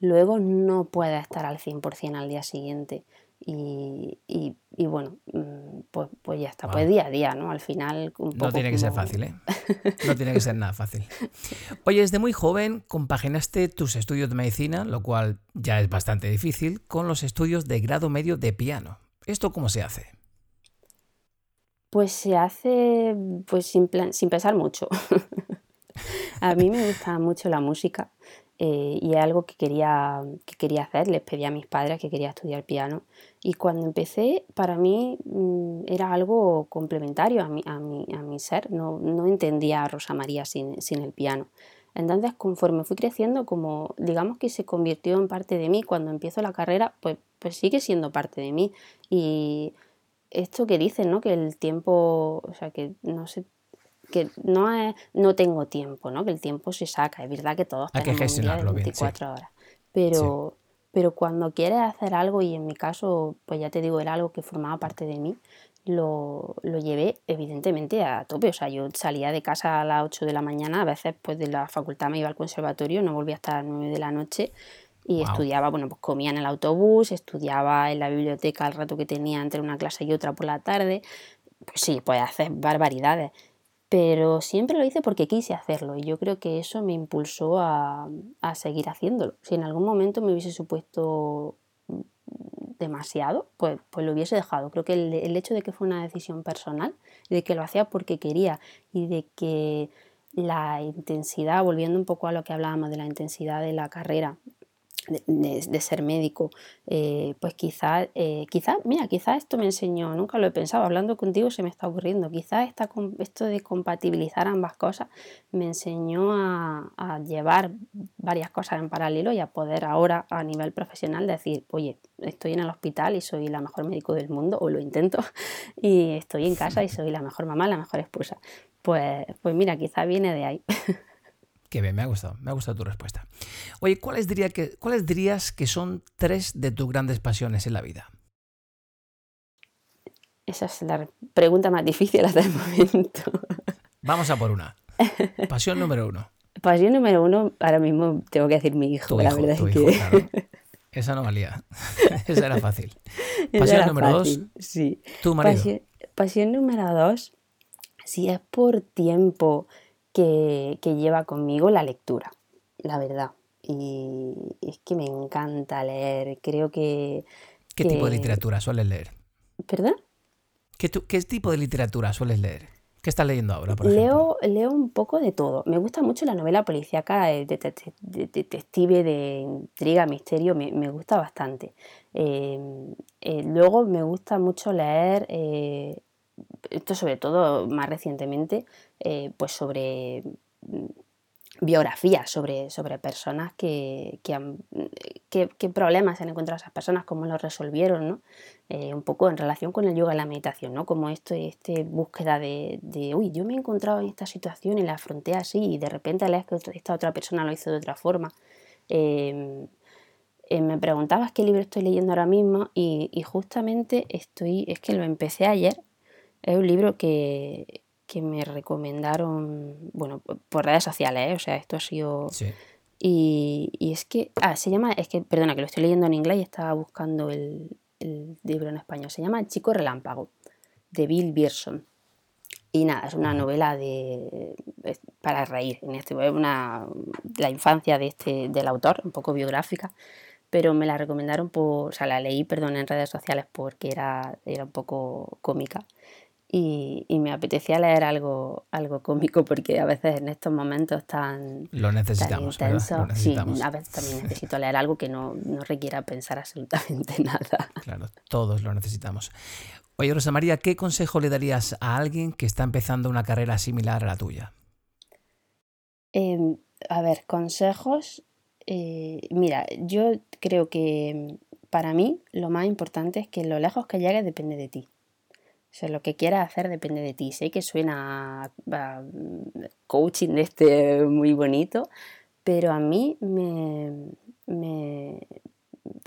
luego no puedes estar al 100% al día siguiente. Y, y, bueno, mm, pues, pues ya está, pues día a día, ¿no? Al final... no tiene que ser fácil, ¿eh? No tiene que ser nada fácil. Oye, desde muy joven compaginaste tus estudios de medicina, lo cual ya es bastante difícil, con los estudios de grado medio de piano. ¿Esto cómo se hace? Pues se hace pues sin, sin pensar mucho. a mí me gusta mucho la música eh, y es algo que quería, que quería hacer. Les pedí a mis padres que quería estudiar piano. Y cuando empecé, para mí mm, era algo complementario a mi, a mi, a mi ser. No, no, entendía a Rosa María sin, sin, el piano. Entonces, conforme fui creciendo, como digamos que se convirtió en parte de mí, cuando empiezo la carrera, pues, pues sigue siendo parte de mí. Y esto que dicen, ¿no? Que el tiempo, o sea, que no sé, que no, es, no tengo tiempo, ¿no? que el tiempo se saca. Es verdad que todos Hay tenemos que un día de 24 horas. Pero, pero cuando quieres hacer algo, y en mi caso, pues ya te digo, era algo que formaba parte de mí, lo, lo, llevé evidentemente a tope. O sea, yo salía de casa a las 8 de la mañana, a veces pues de la facultad me iba al conservatorio, no volvía hasta las 9 de la noche y estudiaba, bueno, pues comía en el autobús, estudiaba en la biblioteca al rato que tenía entre una clase y otra por la tarde. Pues sí, pues hacer barbaridades pero siempre lo hice porque quise hacerlo y yo creo que eso me impulsó a, seguir haciéndolo. Si en algún momento me hubiese supuesto demasiado, pues, pues lo hubiese dejado. Creo que el, hecho de que fue una decisión personal, de que lo hacía porque quería y de que la intensidad, volviendo un poco a lo que hablábamos de la intensidad de la carrera, de, ser médico, eh, pues quizás, eh, quizá, mira, quizás esto me enseñó, nunca lo he pensado, hablando contigo se me está ocurriendo, quizás esto de compatibilizar ambas cosas me enseñó a, llevar varias cosas en paralelo y a poder ahora a nivel profesional decir, oye, estoy en el hospital y soy la mejor médico del mundo, o lo intento, y estoy en casa y soy la mejor mamá, la mejor esposa. Pues, pues mira, quizás viene de ahí. Qué bien, me ha gustado, me ha gustado tu respuesta. Oye, ¿cuáles, diría que, ¿cuáles dirías que son tres de tus grandes pasiones en la vida? Esa es la pregunta más difícil hasta el momento. Vamos a por una. Pasión número uno. Pasión número uno, ahora mismo tengo que decir mi hijo, la verdad es que. Esa no valía. Esa era fácil. Pasión número dos. Sí. Tu marido. Pasión, pasión número dos, si es por tiempo que, lleva conmigo la lectura, la verdad. Y es que me encanta leer, creo que... ¿Qué tipo de literatura sueles leer? ¿Perdón? ¿Qué, ¿Qué, tipo de literatura sueles leer? ¿Qué estás leyendo ahora, por leo, Leo un poco de todo. Me gusta mucho la novela policíaca de, detective, de, intriga, misterio, me, gusta bastante. Eh, eh, luego me gusta mucho leer eh, esto sobre todo más recientemente, eh, pues sobre mm, biografías, sobre, sobre personas que, que, qué problemas han encontrado esas personas, cómo los resolvieron, ¿no? Eh, un poco en relación con el yoga y la meditación, ¿no? Como esto, este búsqueda de, de, uy, yo me he encontrado en esta situación y la afronté así y de repente que esta otra persona lo hizo de otra forma. Em, eh, me preguntabas qué libro estoy leyendo ahora mismo y, y, justamente estoy, es que lo empecé ayer es un libro que, me recomendaron, bueno, por redes sociales, ¿eh? o sea, esto ha sido... Sí. Y, es que, ah, se llama, es que, perdona, que lo estoy leyendo en inglés y estaba buscando el, libro en español. Se llama El chico relámpago, de Bill Bierson. Y nada, es una novela de para reír, en este una la infancia de este del autor, un poco biográfica, pero me la recomendaron por, o sea, la leí, perdón, en redes sociales porque era, era un poco cómica y, me apetecía leer algo, algo cómico porque a veces en estos momentos tan, lo necesitamos, tan sí, a veces también necesito leer algo que no, no, requiera pensar absolutamente nada. Claro, todos lo necesitamos. Oye, Rosa María, ¿qué consejo le darías a alguien que está empezando una carrera similar a la tuya? Em, a ver, consejos. Eh, mira, yo creo que para mí lo más importante es que lo lejos que llegues depende de ti. O sea, lo que quieras hacer depende de ti. Sé que suena coaching de este muy bonito, pero a mí me,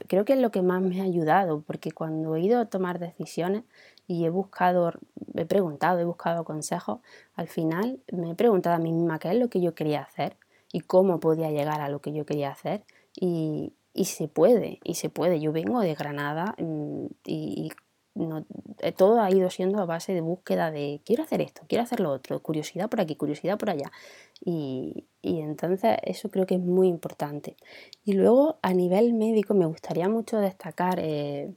creo que es lo que más me ha ayudado, porque cuando he ido a tomar decisiones y he buscado, he preguntado, he buscado consejos, al final me he preguntado a mí misma qué es lo que yo quería hacer y cómo podía llegar a lo que yo quería hacer. Y, se puede, y se puede. Yo vengo de Granada mm, y, y no, eh, todo ha ido siendo a base de búsqueda de quiero hacer esto, quiero hacer lo otro, curiosidad por aquí, curiosidad por allá. Y, entonces eso creo que es muy importante. Y luego a nivel médico me gustaría mucho destacar, eh,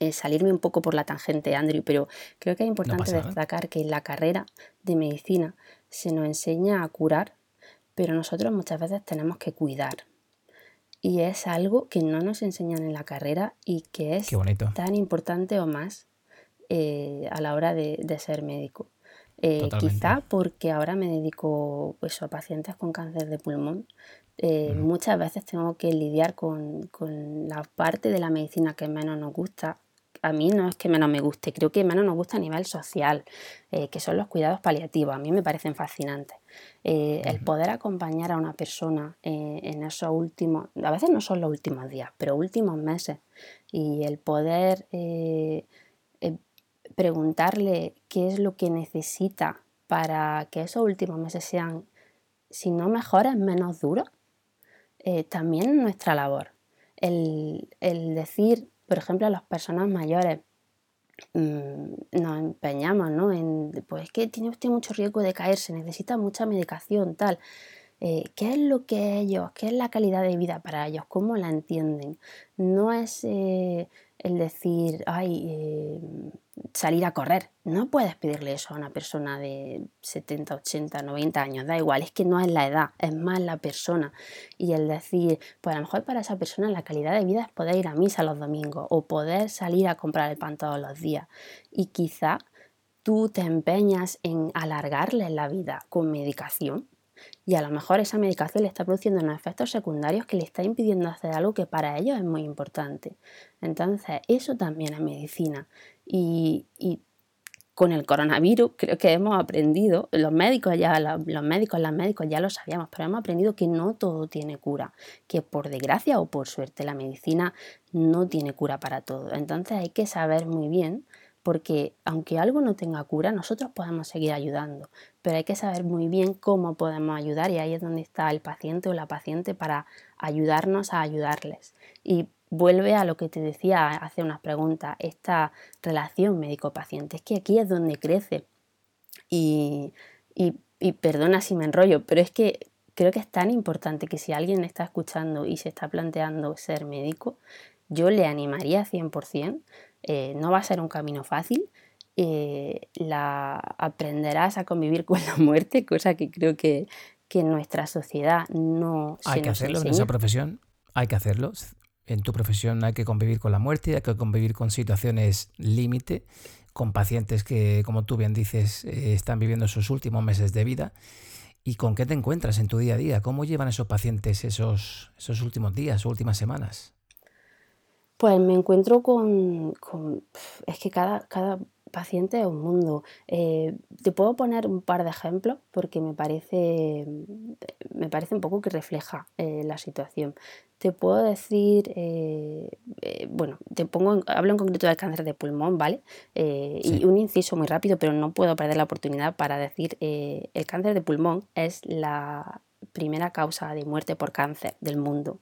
eh, salirme un poco por la tangente, Andrew, pero creo que es importante destacar que en la carrera de medicina se nos enseña a curar, pero nosotros muchas veces tenemos que cuidar y es algo que no nos enseñan en la carrera y que es tan importante o más eh, a la hora de, ser médico. Eh, quizá porque ahora me dedico pues, a pacientes con cáncer de pulmón. Eh, muchas veces tengo que lidiar con, con, la parte de la medicina que menos nos gusta a mí no es que menos me guste, creo que menos nos gusta a nivel social, eh, que son los cuidados paliativos. A mí me parecen fascinantes. Eh, el poder acompañar a una persona eh, en esos últimos, a veces no son los últimos días, pero últimos meses, y el poder preguntarle qué es lo que necesita para que esos últimos meses sean, si no mejores, menos duros, también es nuestra labor. El, el decir por ejemplo, a las personas mayores mm, nos empeñamos, ¿no? En, pues que tiene usted mucho riesgo de caerse, necesita mucha medicación, tal. Eh, ¿Qué es lo que ellos, qué es la calidad de vida para ellos? ¿Cómo la entienden? No es, eh, el decir, ay, eh, salir a correr. No puedes pedirle eso a una persona de 70, 80, 90 años, da igual, es que no es la edad, es más la persona. Y el decir, pues a lo mejor para esa persona la calidad de vida es poder ir a misa los domingos o poder salir a comprar el pan todos los días. Y quizá tú te empeñas en alargarle la vida con medicación y a lo mejor esa medicación le está produciendo unos efectos secundarios que le está impidiendo hacer algo que para ellos es muy importante. Entonces, eso también es medicina. Y, con el coronavirus creo que hemos aprendido, los médicos ya, los médicos, las médicos ya lo sabíamos, pero hemos aprendido que no todo tiene cura, que por desgracia o por suerte la medicina no tiene cura para todo. Entonces hay que saber muy bien porque aunque algo no tenga cura, nosotros podemos seguir ayudando, pero hay que saber muy bien cómo podemos ayudar y ahí es donde está el paciente o la paciente para ayudarnos a ayudarles. Y vuelve a lo que te decía hace unas preguntas, esta relación médico-paciente, es que aquí es donde crece. Y, y perdona si me enrollo, pero es que creo que es tan importante que si alguien está escuchando y se está planteando ser médico, yo le animaría 100% eh, no va a ser un camino fácil. Eh, la, aprenderás a convivir con la muerte, cosa que creo que, en nuestra sociedad no hay que hacerlo en esa profesión, hay que hacerlo. En tu profesión hay que convivir con la muerte, hay que convivir con situaciones límite, con pacientes que, como tú bien dices, eh, están viviendo sus últimos meses de vida. ¿Y con qué te encuentras en tu día a día? ¿Cómo llevan esos pacientes esos, esos últimos días, últimas semanas? Pues me encuentro con, es que cada, cada paciente es un mundo. Eh, te puedo poner un par de ejemplos porque me parece, me parece un poco que refleja eh, la situación. Te puedo decir, eh, bueno, te pongo, hablo en concreto del cáncer de pulmón, ¿vale? Y un inciso muy rápido, pero no puedo perder la oportunidad para decir, el cáncer de pulmón es la primera causa de muerte por cáncer del mundo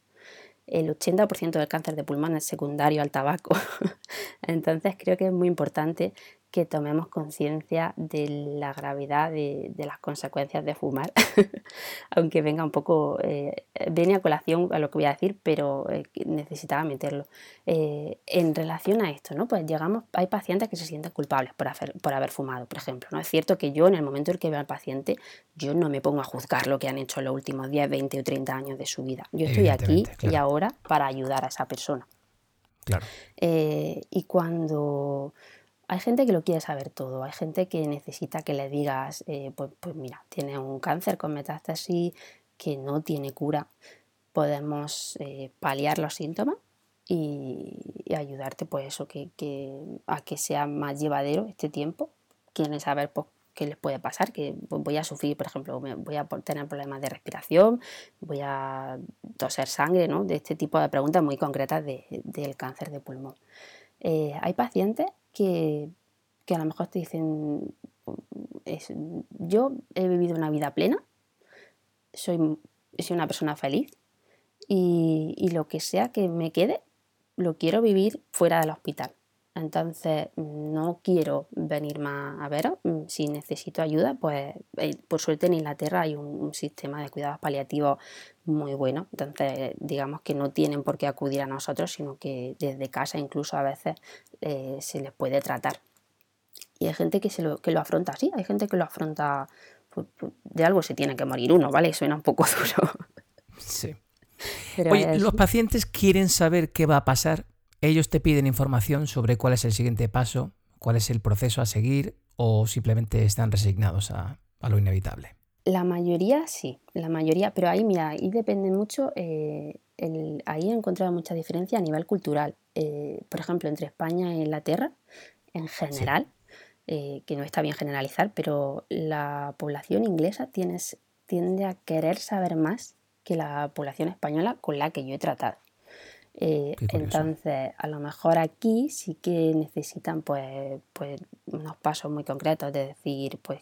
el 80% del cáncer de pulmón es secundario al tabaco. Entonces creo que es muy importante que tomemos conciencia de la gravedad de, las consecuencias de fumar, aunque venga un poco, eh, viene a colación a lo que voy a decir, pero eh, necesitaba meterlo. Eh, en relación a esto, ¿no? Pues llegamos, hay pacientes que se sienten culpables por haber, por haber fumado, por ejemplo. ¿no? Es cierto que yo en el momento en que veo al paciente, yo no me pongo a juzgar lo que han hecho los últimos 10, 20 o 30 años de su vida. Yo estoy aquí y ahora para ayudar a esa persona. Claro. y cuando hay gente que lo quiere saber todo, hay gente que necesita que le digas, eh, pues, pues, mira, tiene un cáncer con metástasis que no tiene cura, podemos eh, paliar los síntomas y, ayudarte pues eso, que, a que sea más llevadero este tiempo, quieren saber pues, qué les puede pasar, que voy a sufrir, por ejemplo, voy a tener problemas de respiración, voy a toser sangre, ¿no? de este tipo de preguntas muy concretas del cáncer de pulmón. Eh, hay pacientes que, a lo mejor te dicen, yo he vivido una vida plena, soy, soy una persona feliz y, lo que sea que me quede, lo quiero vivir fuera del hospital. Entonces no quiero venir más a veros. Si necesito ayuda, pues eh, por suerte en Inglaterra hay un, sistema de cuidados paliativos muy bueno. Entonces digamos que no tienen por qué acudir a nosotros, sino que desde casa incluso a veces eh, se les puede tratar. Y hay gente que, se lo, que lo afronta así, hay gente que lo afronta, pues, pues, de algo se tiene que morir uno, ¿vale? Suena un poco duro. Sí. Oye, los pacientes quieren saber qué va a pasar ellos te piden información sobre cuál es el siguiente paso, cuál es el proceso a seguir o simplemente están resignados a, lo inevitable. La mayoría sí, la mayoría, pero ahí mira, ahí depende mucho, eh, ahí he encontrado mucha diferencia a nivel cultural. Eh, por ejemplo, entre España e Inglaterra, en general, eh, que no está bien generalizar, pero la población inglesa tiende a querer saber más que la población española con la que yo he tratado. Eh, entonces, a lo mejor aquí sí que necesitan pues, pues unos pasos muy concretos de decir, pues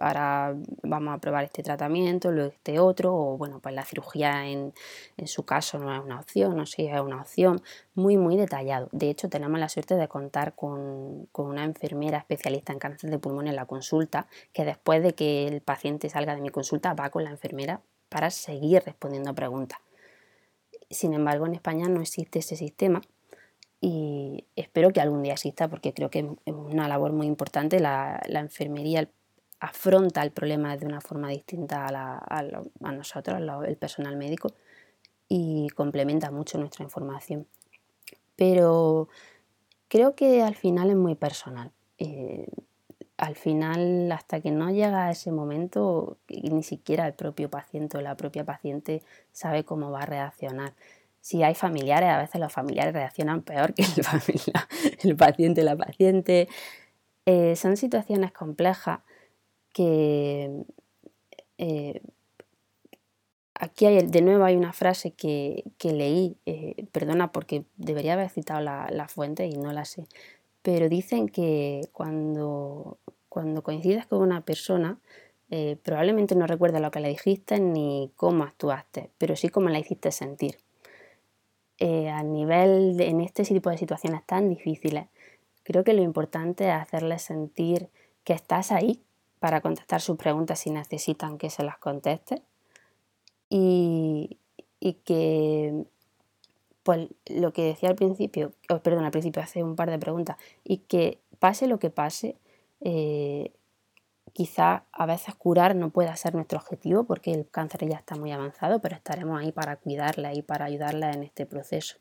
ahora vamos a probar este tratamiento, luego este otro, o bueno, pues la cirugía en, en su caso no es una opción, o si es una opción, muy, muy detallado. De hecho, tenemos la suerte de contar con, con una enfermera especialista en cáncer de pulmón en la consulta, que después de que el paciente salga de mi consulta va con la enfermera para seguir respondiendo preguntas. Sin embargo, en España no existe ese sistema y espero que algún día exista porque creo que es una labor muy importante. La, enfermería afronta el problema de una forma distinta a, nosotros, el personal médico, y complementa mucho nuestra información. Pero creo que al final es muy personal. Eh, al final, hasta que no llega a ese momento, ni siquiera el propio paciente o la propia paciente sabe cómo va a reaccionar. Si hay familiares, a veces los familiares reaccionan peor que el, paciente o la paciente. Eh, son situaciones complejas que eh, aquí hay, de nuevo hay una frase que, leí, eh, perdona porque debería haber citado la, fuente y no la sé, pero dicen que cuando, cuando coincides con una persona, eh, probablemente no recuerda lo que le dijiste ni cómo actuaste, pero sí cómo la hiciste sentir. Eh, a nivel en este tipo de situaciones tan difíciles, creo que lo importante es hacerles sentir que estás ahí para contestar sus preguntas si necesitan que se las conteste y, que pues lo que decía al principio, oh, perdón, al principio hace un par de preguntas, y que pase lo que pase, eh, quizá a veces curar no pueda ser nuestro objetivo porque el cáncer ya está muy avanzado, pero estaremos ahí para cuidarla y para ayudarla en este proceso.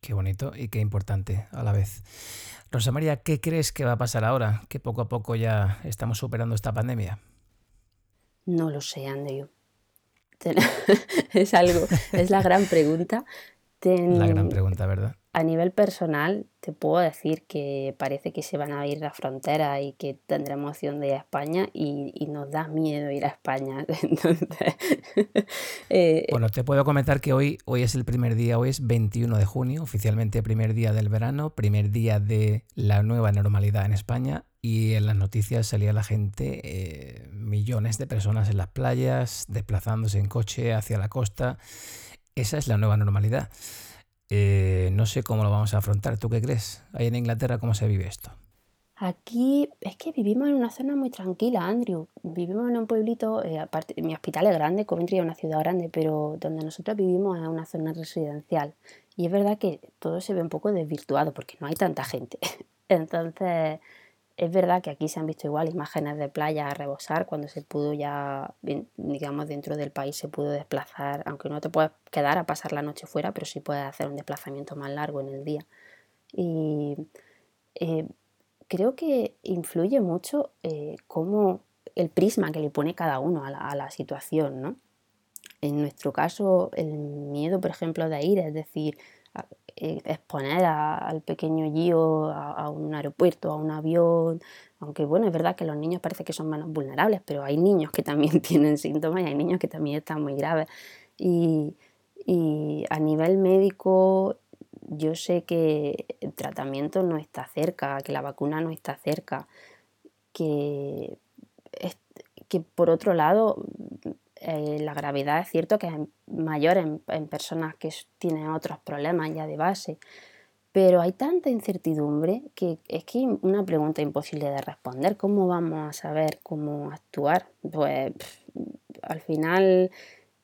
Qué bonito y qué importante a la vez. Rosa María, ¿qué crees que va a pasar ahora que poco a poco ya estamos superando esta pandemia? No lo sé, Andrew. es algo, es la gran pregunta. La gran pregunta, ¿verdad? A nivel personal, te puedo decir que parece que se van a ir la frontera y que tendremos opción de ir a España y, nos da miedo ir a España. Eh, bueno, te puedo comentar que hoy, hoy es el primer día, hoy es 21 de junio, oficialmente primer día del verano, primer día de la nueva normalidad en España y en las noticias salía la gente, eh, millones de personas en las playas, desplazándose en coche hacia la costa. Esa es la nueva normalidad. Eh, no sé cómo lo vamos a afrontar. ¿Tú qué crees? Ahí en Inglaterra, ¿cómo se vive esto? Aquí es que vivimos en una zona muy tranquila, Andrew. Vivimos en un pueblito, eh, aparte, mi hospital es grande, Coventry es una ciudad grande, pero donde nosotros vivimos es una zona residencial. Y es verdad que todo se ve un poco desvirtuado porque no hay tanta gente. Entonces, es verdad que aquí se han visto igual imágenes de playa a rebosar cuando se pudo ya, digamos, dentro del país se pudo desplazar, aunque no te puedes quedar a pasar la noche fuera, pero sí puedes hacer un desplazamiento más largo en el día. Y eh, creo que influye mucho eh, cómo el prisma que le pone cada uno a la, a la situación, ¿no? En nuestro caso, el miedo, por ejemplo, de ir, es decir, eh, exponer al pequeño Gio a, un aeropuerto, a un avión, aunque bueno, es verdad que los niños parece que son menos vulnerables, pero hay niños que también tienen síntomas y hay niños que también están muy graves. Y, a nivel médico, yo sé que el tratamiento no está cerca, que la vacuna no está cerca, que, que por otro lado eh, la gravedad es cierto que es mayor en, personas que tienen otros problemas ya de base, pero hay tanta incertidumbre que es que una pregunta imposible de responder. ¿Cómo vamos a saber cómo actuar? Pues al final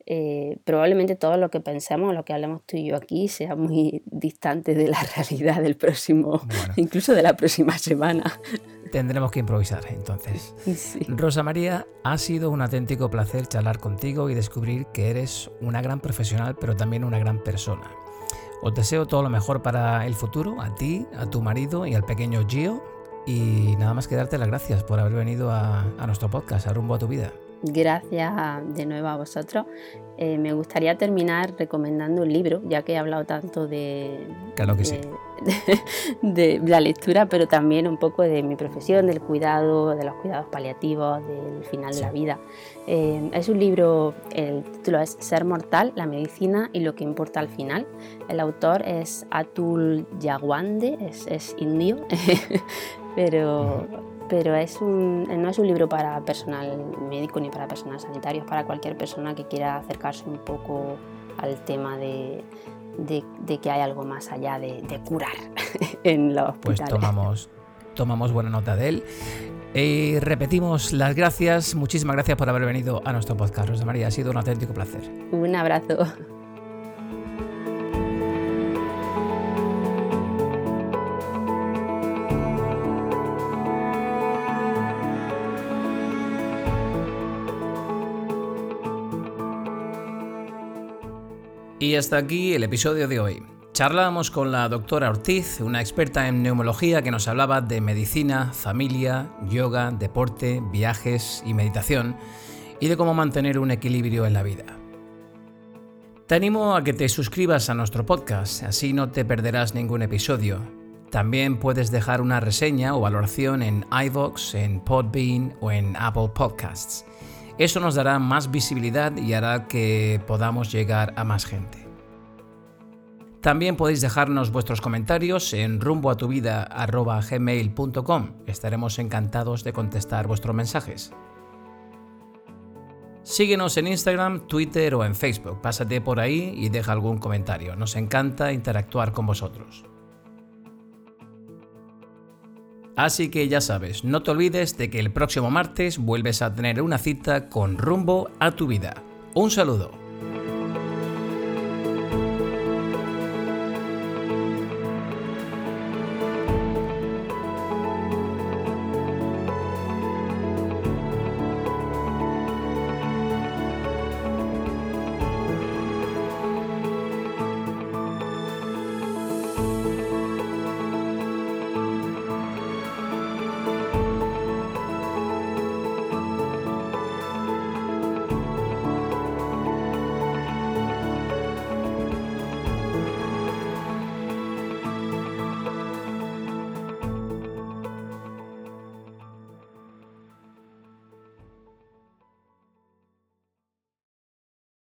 eh, probablemente todo lo que pensemos, lo que hablemos tú y yo aquí, sea muy distante de la realidad del próximo, incluso de la próxima semana. Tendremos que improvisar entonces. Rosa María, ha sido un auténtico placer charlar contigo y descubrir que eres una gran profesional, pero también una gran persona. Os deseo todo lo mejor para el futuro, a ti, a tu marido y al pequeño Gio. Y nada más que darte las gracias por haber venido a, a nuestro podcast, a Rumbo a tu Vida. Gracias de nuevo a vosotros. Eh, me gustaría terminar recomendando un libro, ya que he hablado tanto de, de, la lectura, pero también un poco de mi profesión, del cuidado, de los cuidados paliativos, del final de la vida. Eh, es un libro, el título es Ser mortal, la medicina y lo que importa al final. El autor es Atul Yagwande, es, es indio, pero pero es un, no es un libro para personal médico ni para personal sanitario, es para cualquier persona que quiera acercarse un poco al tema de, que hay algo más allá de, curar en los Pues tomamos, tomamos buena nota de él. Y repetimos las gracias, muchísimas gracias por haber venido a nuestro podcast, Rosa María, ha sido un auténtico placer. Un abrazo. Y hasta aquí el episodio de hoy. Charlábamos con la doctora Ortiz, una experta en neumología que nos hablaba de medicina, familia, yoga, deporte, viajes y meditación, y de cómo mantener un equilibrio en la vida. Te animo a que te suscribas a nuestro podcast, así no te perderás ningún episodio. También puedes dejar una reseña o valoración en iVoox, en Podbean o en Apple Podcasts. Eso nos dará más visibilidad y hará que podamos llegar a más gente. También podéis dejarnos vuestros comentarios en rumboatuvida.gmail.com. Estaremos encantados de contestar vuestros mensajes. Síguenos en Instagram, Twitter o en Facebook. Pásate por ahí y deja algún comentario. Nos encanta interactuar con vosotros. Así que ya sabes, no te olvides de que el próximo martes vuelves a tener una cita con rumbo a tu vida. Un saludo.